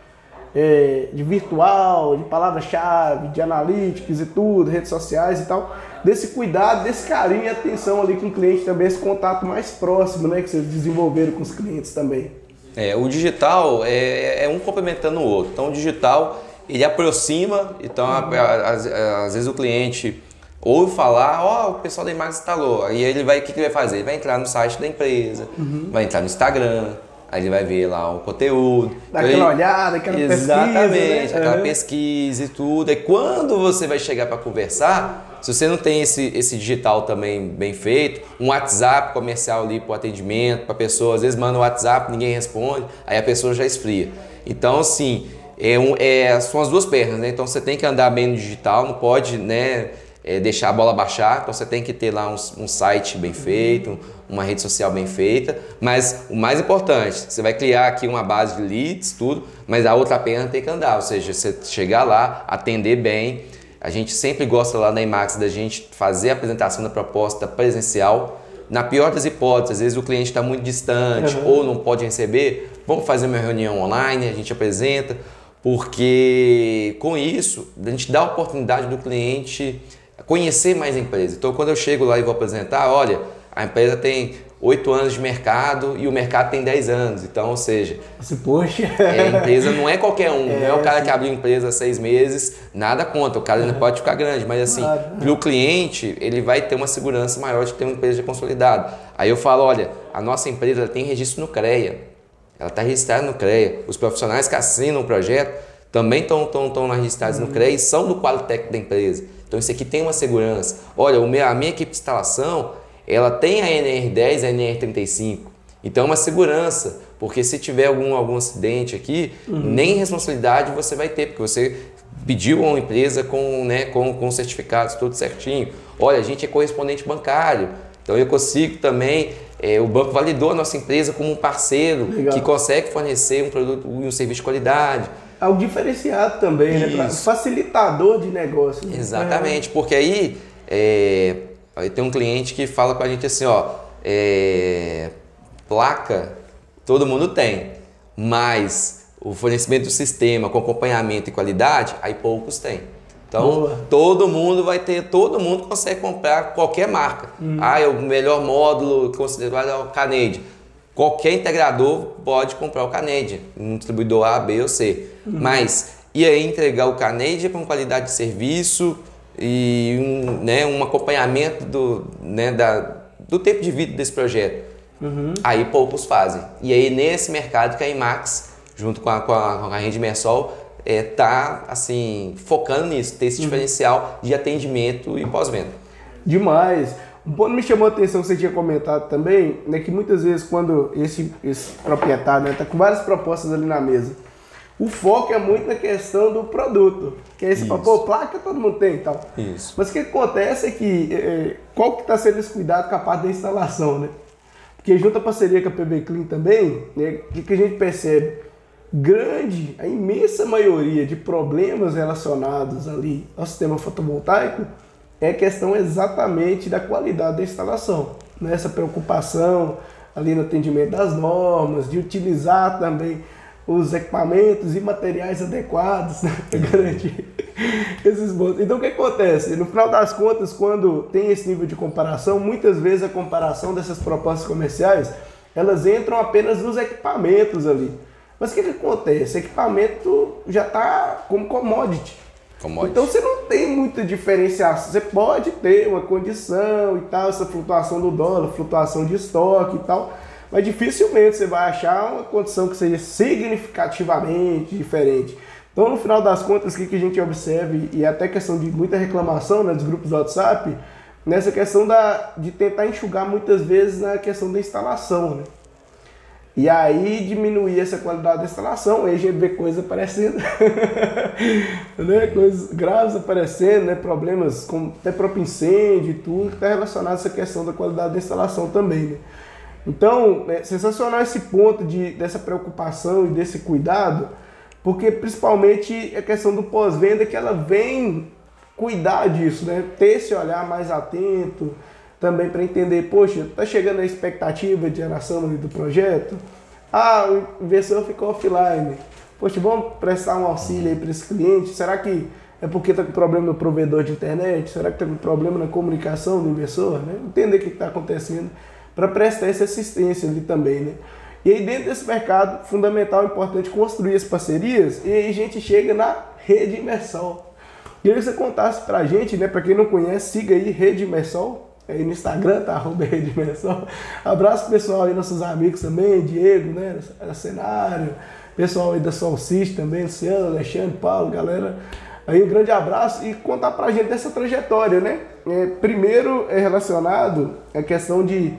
é, de virtual, de palavra-chave, de analytics e tudo, redes sociais e tal, desse cuidado, desse carinho e atenção ali com o cliente também, esse contato mais próximo, né? Que vocês desenvolveram com os clientes também. É, o digital é, é um complementando o outro. Então o digital ele aproxima, então às vezes o cliente ouve falar, ó, oh, o pessoal da Imax instalou. Aí ele vai, o que, que ele vai fazer? Ele vai entrar no site da empresa, uhum. vai entrar no Instagram, aí ele vai ver lá o conteúdo. Dá aquela ele... olhada, aquela Exatamente, pesquisa. Exatamente, né? aquela uhum. pesquisa e tudo. E quando você vai chegar para conversar, se você não tem esse, esse digital também bem feito, um WhatsApp comercial ali para o atendimento, para pessoa, às vezes manda um WhatsApp, ninguém responde, aí a pessoa já esfria. Então, assim, é um, é, são as duas pernas, né? Então você tem que andar bem no digital, não pode, né? É, deixar a bola baixar, então você tem que ter lá um, um site bem feito, uma rede social bem feita, mas o mais importante, você vai criar aqui uma base de leads, tudo, mas a outra perna tem que andar, ou seja, você chegar lá, atender bem. A gente sempre gosta lá na IMAX da gente fazer a apresentação da proposta presencial. Na pior das hipóteses, às vezes o cliente está muito distante uhum. ou não pode receber, vamos fazer uma reunião online, a gente apresenta, porque com isso a gente dá a oportunidade do cliente conhecer mais a empresa. Então, quando eu chego lá e vou apresentar, olha, a empresa tem oito anos de mercado e o mercado tem 10 anos. Então, ou seja, Se, poxa. É, a empresa não é qualquer um, é, não é o cara sim. que abriu empresa há seis meses, nada conta, o cara ainda pode ficar grande, mas assim, claro. para o cliente, ele vai ter uma segurança maior de ter uma empresa consolidada. Aí eu falo, olha, a nossa empresa tem registro no CREA, ela está registrada no CREA, os profissionais que assinam o projeto também estão registrados uhum. no CREA e são do Qualitec da empresa. Então isso aqui tem uma segurança. Olha, a minha equipe de instalação, ela tem a NR10 e a NR35. Então é uma segurança, porque se tiver algum, algum acidente aqui, uhum. nem responsabilidade você vai ter, porque você pediu a uma empresa com, né, com, com certificados tudo certinho. Olha, a gente é correspondente bancário, então eu consigo também, é, o banco validou a nossa empresa como um parceiro Legal. que consegue fornecer um produto e um serviço de qualidade algo diferenciado também, Isso. né? Pra, facilitador de negócio. Né? Exatamente, é. porque aí, é, aí tem um cliente que fala com a gente assim, ó, é, placa todo mundo tem, mas o fornecimento do sistema com acompanhamento e qualidade, aí poucos têm. Então, Boa. todo mundo vai ter, todo mundo consegue comprar qualquer marca. Hum. Ah, é o melhor módulo considerado é o Canade qualquer integrador pode comprar o Canadian, um distribuidor A, B ou C. Uhum. Mas e aí entregar o Canadian com qualidade de serviço e um, né, um acompanhamento do, né, da, do tempo de vida desse projeto. Uhum. Aí poucos fazem. E aí nesse mercado que a IMAX, junto com a, com a, com a Rede Mersol, é, tá assim, focando nisso, ter esse uhum. diferencial de atendimento e pós-venda. Demais. Ponto me chamou a atenção que você tinha comentado também, né, que muitas vezes quando esse, esse proprietário está né, com várias propostas ali na mesa, o foco é muito na questão do produto. Que você fala, pô, placa todo mundo tem e tal. Isso. Mas o que acontece é que é, qual que está sendo esse cuidado com a parte da instalação, né? Porque junto à parceria com a PB Clean também, né, o que, que a gente percebe? Grande, a imensa maioria de problemas relacionados ali ao sistema fotovoltaico é questão exatamente da qualidade da instalação. Nessa né? preocupação ali no atendimento das normas, de utilizar também os equipamentos e materiais adequados né, para garantir esses bons. Então o que acontece? No final das contas, quando tem esse nível de comparação, muitas vezes a comparação dessas propostas comerciais, elas entram apenas nos equipamentos ali. Mas o que, que acontece? O equipamento já está como commodity. Então você não tem muita diferenciação. Você pode ter uma condição e tal, essa flutuação do dólar, flutuação de estoque e tal, mas dificilmente você vai achar uma condição que seja significativamente diferente. Então, no final das contas, o que, a gente observa, e até questão de muita reclamação né, dos grupos do WhatsApp, nessa questão da, de tentar enxugar muitas vezes na questão da instalação. Né? E aí diminuir essa qualidade da instalação, aí a gente vê coisas aparecendo, né? coisas graves aparecendo, né? problemas como até próprio incêndio e tudo, que está relacionado a essa questão da qualidade da instalação também. Né? Então, é sensacional esse ponto de, dessa preocupação e desse cuidado, porque principalmente a questão do pós-venda que ela vem cuidar disso, né? Ter esse olhar mais atento também para entender, poxa, tá chegando a expectativa de geração do projeto? Ah, o investidor ficou offline. Poxa, vamos prestar um auxílio aí para esse cliente? Será que é porque está com problema no provedor de internet? Será que está com problema na comunicação do investidor? Né? Entender o que está acontecendo para prestar essa assistência ali também, né? E aí dentro desse mercado, fundamental, importante construir as parcerias e aí a gente chega na rede Imersol. Queria que você contasse para a gente, né? Para quem não conhece, siga aí Rede Imersol, aí no Instagram, tá? Arroba Rede. Abraço pessoal aí, nossos amigos também, Diego, né? Cenário, pessoal aí da Solcis também, Luciano, Alexandre, Paulo, galera. Aí um grande abraço e contar para a gente dessa trajetória, né? É, primeiro é relacionado à questão de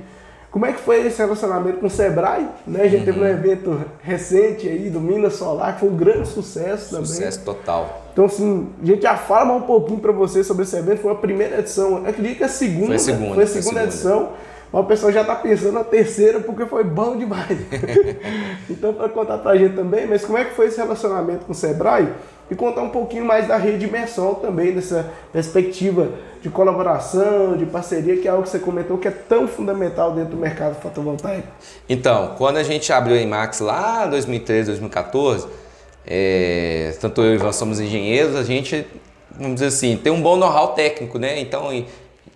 como é que foi esse relacionamento com o Sebrae? Né? A gente uhum. teve um uhum. evento recente aí do Minas Solar, que foi um grande sucesso também. Sucesso total. Então, assim, a gente já fala um pouquinho para você sobre esse evento. Foi a primeira edição. Eu acredito que a segunda. Foi a segunda, foi a segunda, foi a segunda. edição. Mas o pessoal já está pensando na terceira porque foi bom demais. então, para contar para a gente também, mas como é que foi esse relacionamento com o Sebrae? E contar um pouquinho mais da rede Imersol também, dessa perspectiva de colaboração, de parceria, que é algo que você comentou que é tão fundamental dentro do mercado fotovoltaico? Então, quando a gente abriu a IMAX lá em 2013, 2014, é, tanto eu e Ivan somos engenheiros, a gente, vamos dizer assim, tem um bom know-how técnico, né? Então,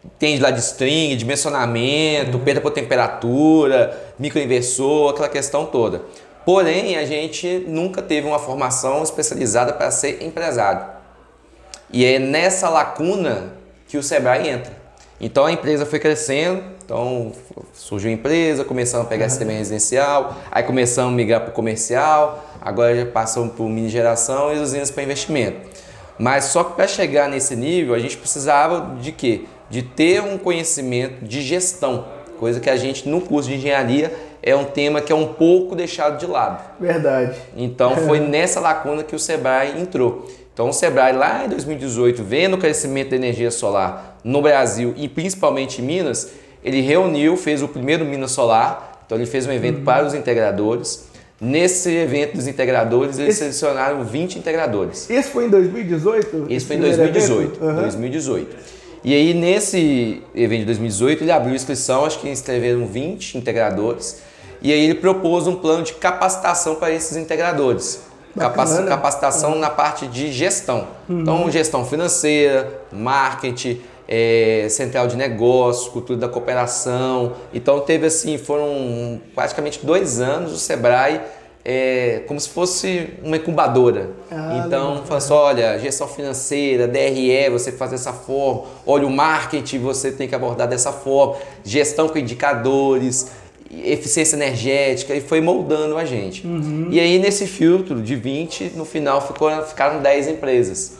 entende lá de string, dimensionamento, perda por temperatura, microinversor, aquela questão toda. Porém, a gente nunca teve uma formação especializada para ser empresário. E é nessa lacuna que o Sebrae entra. Então a empresa foi crescendo, então surgiu a empresa, começamos a pegar uhum. sistema residencial, aí começamos a migrar para o comercial, agora já passamos por mini geração e usinas para investimento. Mas só que para chegar nesse nível a gente precisava de quê? De ter um conhecimento de gestão, coisa que a gente no curso de engenharia é um tema que é um pouco deixado de lado. Verdade. Então foi nessa lacuna que o Sebrae entrou. Então o Sebrae lá em 2018, vendo o crescimento da energia solar no Brasil e principalmente em Minas, ele reuniu, fez o primeiro Minas Solar. Então ele fez um evento uhum. para os integradores. Nesse evento dos integradores, eles esse... selecionaram 20 integradores. Esse foi em 2018? Esse foi em 2018. Uhum. 2018. E aí, nesse evento de 2018, ele abriu inscrição, acho que inscreveram 20 integradores. E aí ele propôs um plano de capacitação para esses integradores. Bacana. Capacitação uhum. na parte de gestão. Uhum. Então, gestão financeira, marketing, é, central de negócios, cultura da cooperação. Então, teve assim, foram praticamente dois anos o Sebrae é, como se fosse uma incubadora. Ah, então, fala assim, olha, gestão financeira, DRE, você faz dessa forma. Olha, o marketing você tem que abordar dessa forma. Gestão com indicadores eficiência energética e foi moldando a gente. Uhum. E aí nesse filtro de 20, no final ficou, ficaram 10 empresas.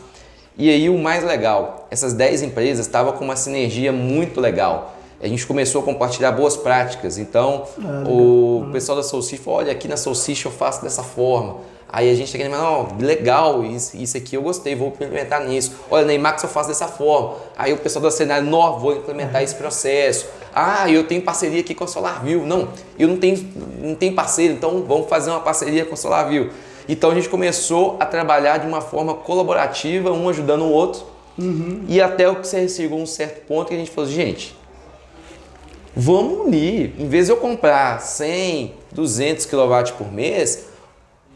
E aí o mais legal, essas 10 empresas estavam com uma sinergia muito legal. A gente começou a compartilhar boas práticas. Então, ah, o pessoal da Solcish falou, olha, aqui na Solcish eu faço dessa forma. Aí a gente que lembrar, não, legal, isso, isso aqui eu gostei, vou implementar nisso. Olha, na Emax eu faço dessa forma. Aí o pessoal do cenário, não, vou implementar esse processo. Ah, eu tenho parceria aqui com a SolarView. Não, eu não tenho, não tenho parceiro, então vamos fazer uma parceria com a SolarView. Então a gente começou a trabalhar de uma forma colaborativa, um ajudando o outro. Uhum. E até o que você chegou um certo ponto que a gente falou, gente, vamos unir. Em vez de eu comprar 100, 200 kW por mês,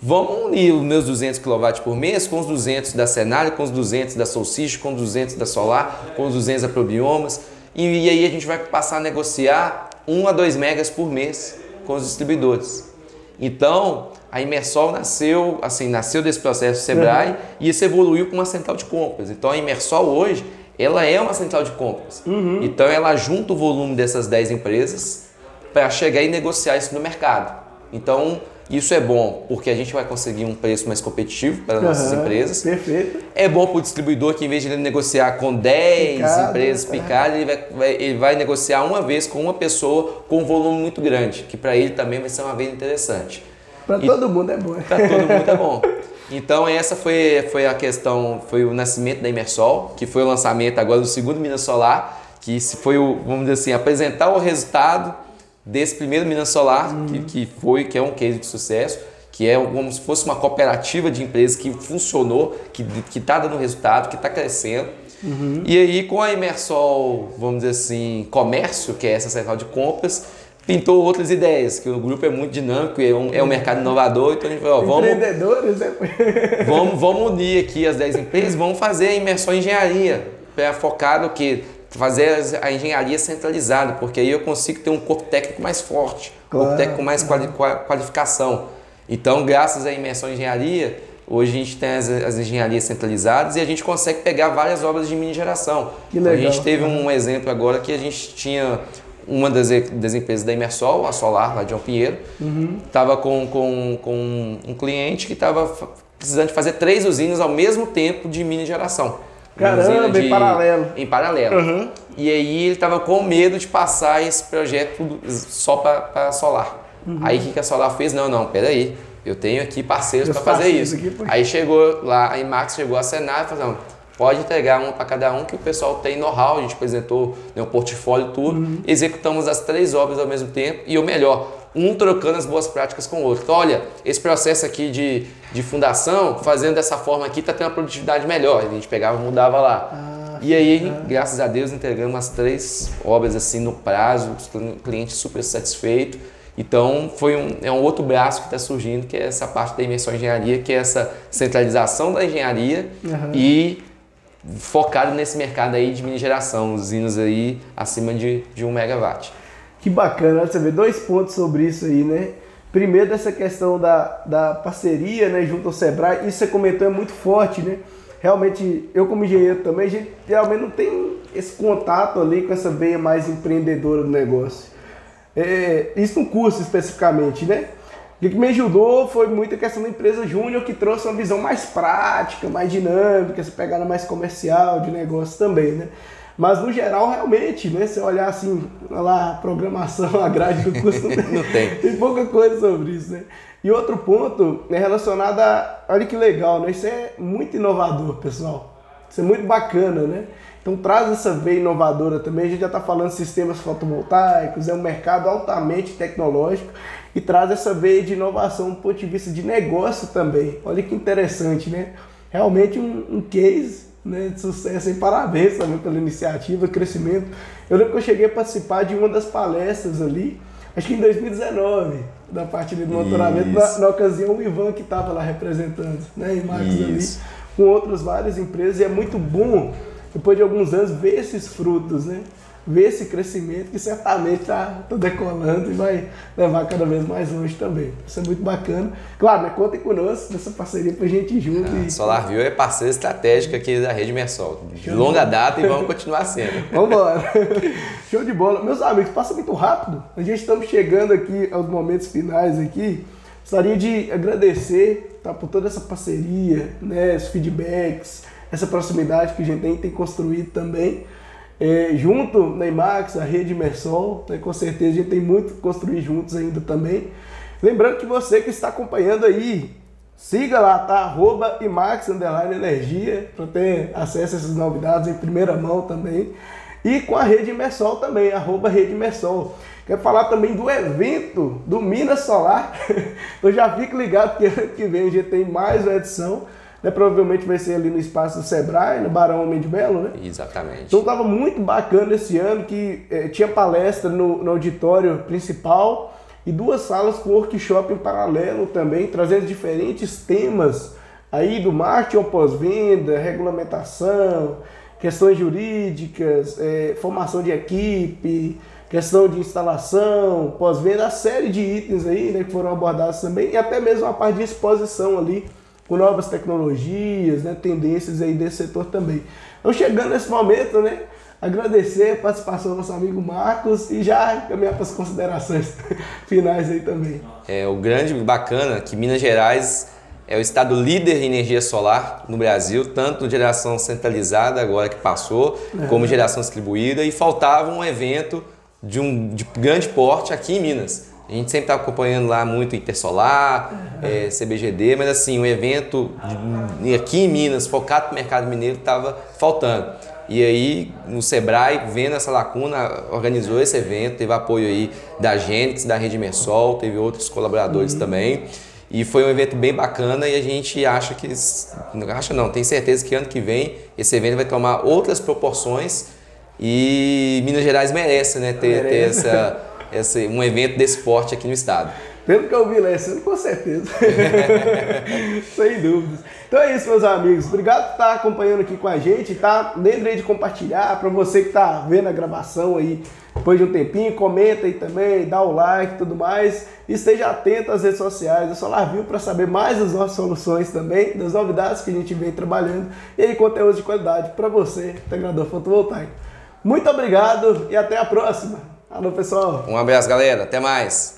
vamos unir os meus 200 kW por mês com os 200 da Senado, com os 200 da Solstice, com os 200 da Solar, com os 200 da Probiomas. E, e aí a gente vai passar a negociar 1 a 2 megas por mês com os distribuidores. Então, a Imersol nasceu, assim, nasceu desse processo do Sebrae uhum. e isso evoluiu para uma central de compras. Então, a Imersol hoje, ela é uma central de compras. Uhum. Então, ela junta o volume dessas 10 empresas para chegar e negociar isso no mercado. Então, isso é bom porque a gente vai conseguir um preço mais competitivo para nossas uhum, empresas. Perfeito. É bom para o distribuidor que, em vez de ele negociar com 10 Picado, empresas picadas, é. ele, vai, vai, ele vai negociar uma vez com uma pessoa com um volume muito grande, que para ele também vai ser uma vez interessante. Para todo mundo é bom. Para todo mundo é bom. Então essa foi, foi a questão, foi o nascimento da Imersol, que foi o lançamento agora do segundo Minas Solar, que foi o, vamos dizer assim, apresentar o resultado desse primeiro Minas Solar, uhum. que, que foi, que é um case de sucesso, que é como se fosse uma cooperativa de empresas que funcionou, que está dando resultado, que está crescendo. Uhum. E aí, com a Imersol, vamos dizer assim, comércio, que é essa central de compras, pintou outras ideias, que o grupo é muito dinâmico, é um, é um mercado inovador, então a gente falou, vamos, Empreendedores, né? vamos, vamos unir aqui as 10 empresas, vamos fazer a imersão em engenharia, focar no que fazer a engenharia centralizada, porque aí eu consigo ter um corpo técnico mais forte, claro. um corpo técnico com mais quali qualificação. Então, graças à imersão em engenharia, hoje a gente tem as, as, engenharias centralizadas e a gente consegue pegar várias obras de mini geração. Que legal. A gente teve um exemplo agora que a gente tinha uma das, das empresas da Imersol, a Solar, lá de João Pinheiro, estava uhum. com, com, com um cliente que estava precisando de fazer três usinas ao mesmo tempo de mini geração. Caramba, de, em paralelo. Em paralelo. Uhum. E aí ele estava com medo de passar esse projeto só para solar. Uhum. Aí o que, que a Solar fez? Não, não, peraí. Eu tenho aqui parceiros para fazer isso. Aqui, aí chegou lá, a Imax chegou a Senado e falou, pode entregar um para cada um que o pessoal tem know-how, a gente apresentou né, um portfólio tudo, uhum. executamos as três obras ao mesmo tempo e o melhor, um trocando as boas práticas com o outro. Então, olha, esse processo aqui de, de fundação, fazendo dessa forma aqui, está tendo uma produtividade melhor. A gente pegava e mudava lá. Ah, e aí, ah. graças a Deus, entregamos as três obras assim no prazo, o cliente super satisfeito. Então, foi um, é um outro braço que está surgindo, que é essa parte da imersão engenharia, que é essa centralização da engenharia uhum. e focado nesse mercado aí de mini geração, usinas aí acima de, de 1 megawatt. Que bacana, você vê dois pontos sobre isso aí, né? Primeiro, dessa questão da, da parceria né, junto ao Sebrae, isso você comentou é muito forte, né? Realmente, eu como engenheiro também, a gente realmente não tem esse contato ali com essa veia mais empreendedora do negócio. É, isso no curso especificamente, né? O que me ajudou foi muito a questão da empresa júnior, que trouxe uma visão mais prática, mais dinâmica, essa pegada mais comercial de negócio também, né? Mas no geral, realmente, né? Se olhar assim, lá, a programação, a grade do curso, não tem. tem pouca coisa sobre isso, né? E outro ponto é relacionado a. Olha que legal, né? Isso é muito inovador, pessoal. Isso é muito bacana, né? Então traz essa veia inovadora também. A gente já está falando de sistemas fotovoltaicos, é um mercado altamente tecnológico e traz essa veia de inovação do ponto de vista de negócio também. Olha que interessante, né? Realmente um, um case né, de sucesso e parabéns também pela iniciativa, crescimento. Eu lembro que eu cheguei a participar de uma das palestras ali, acho que em 2019, da parte do monitoramento, na, na, ocasião o Ivan que estava lá representando, né, e Marcos ali, com outras várias empresas, e é muito bom depois de alguns anos, ver esses frutos, né? Ver esse crescimento que certamente está tá decolando e vai levar cada vez mais longe também. Isso é muito bacana. Claro, né? contem conosco nessa parceria para a gente junto. Ah, e... SolarView é parceira estratégica aqui da Rede Mersol. De longa data e vamos continuar sendo. vamos embora. Show de bola. Meus amigos, passa muito rápido. A gente estamos chegando aqui aos momentos finais aqui. Gostaria de agradecer tá, por toda essa parceria, né, os feedbacks, essa proximidade que a gente tem, tem construído também. É, junto na IMAX, a rede Mersol, né, com certeza a gente tem muito que construir juntos ainda também. Lembrando que você que está acompanhando aí, siga lá, tá? Arroba IMAX Underline Energia, para ter acesso a essas novidades em primeira mão também. E com a rede Mersol também, arroba rede Mersol. Quero falar também do evento do Minas Solar. então já fique ligado que ano que vem a gente tem mais uma edição né? Provavelmente vai ser ali no espaço do Sebrae, no Barão Homem de Belo, né? Exatamente. Então estava muito bacana esse ano que eh, tinha palestra no, no auditório principal e duas salas com workshop em paralelo também, trazendo diferentes temas aí do marketing pós-venda, regulamentação, questões jurídicas, eh, formação de equipe, questão de instalação, pós-venda, a série de itens aí né, que foram abordados também e até mesmo a parte de exposição ali com novas tecnologias, né, tendências aí desse setor também. Então chegando nesse momento, né, agradecer a participação do nosso amigo Marcos e já caminhar para as considerações finais aí também. É o grande bacana que Minas Gerais é o estado líder em energia solar no Brasil, tanto geração centralizada agora que passou, é. como geração distribuída e faltava um evento de um de grande porte aqui em Minas. A gente sempre está acompanhando lá muito Intersolar, uhum. é, CBGD, mas assim, um evento de, aqui em Minas, focado no mercado mineiro, estava faltando. E aí, no Sebrae, vendo essa lacuna, organizou esse evento, teve apoio aí da Gênix, da Rede Mersol, teve outros colaboradores uhum. também. E foi um evento bem bacana e a gente acha que. Acha não, tem certeza que ano que vem esse evento vai tomar outras proporções e Minas Gerais merece, né? Ter, merece. ter essa, essa, um evento desse porte aqui no estado. Pelo que eu vi lá esse ano, com certeza. Sem dúvidas. Então é isso, meus amigos. Obrigado por estar acompanhando aqui com a gente, tá? Lembre de compartilhar. Para você que está vendo a gravação aí depois de um tempinho, comenta aí também, dá o like e tudo mais. E esteja atento às redes sociais da SolarView para saber mais das nossas soluções também, das novidades que a gente vem trabalhando e aí conteúdo de qualidade para você, integrador fotovoltaico. Muito obrigado e até a próxima. Alô, pessoal. Um abraço, galera. Até mais.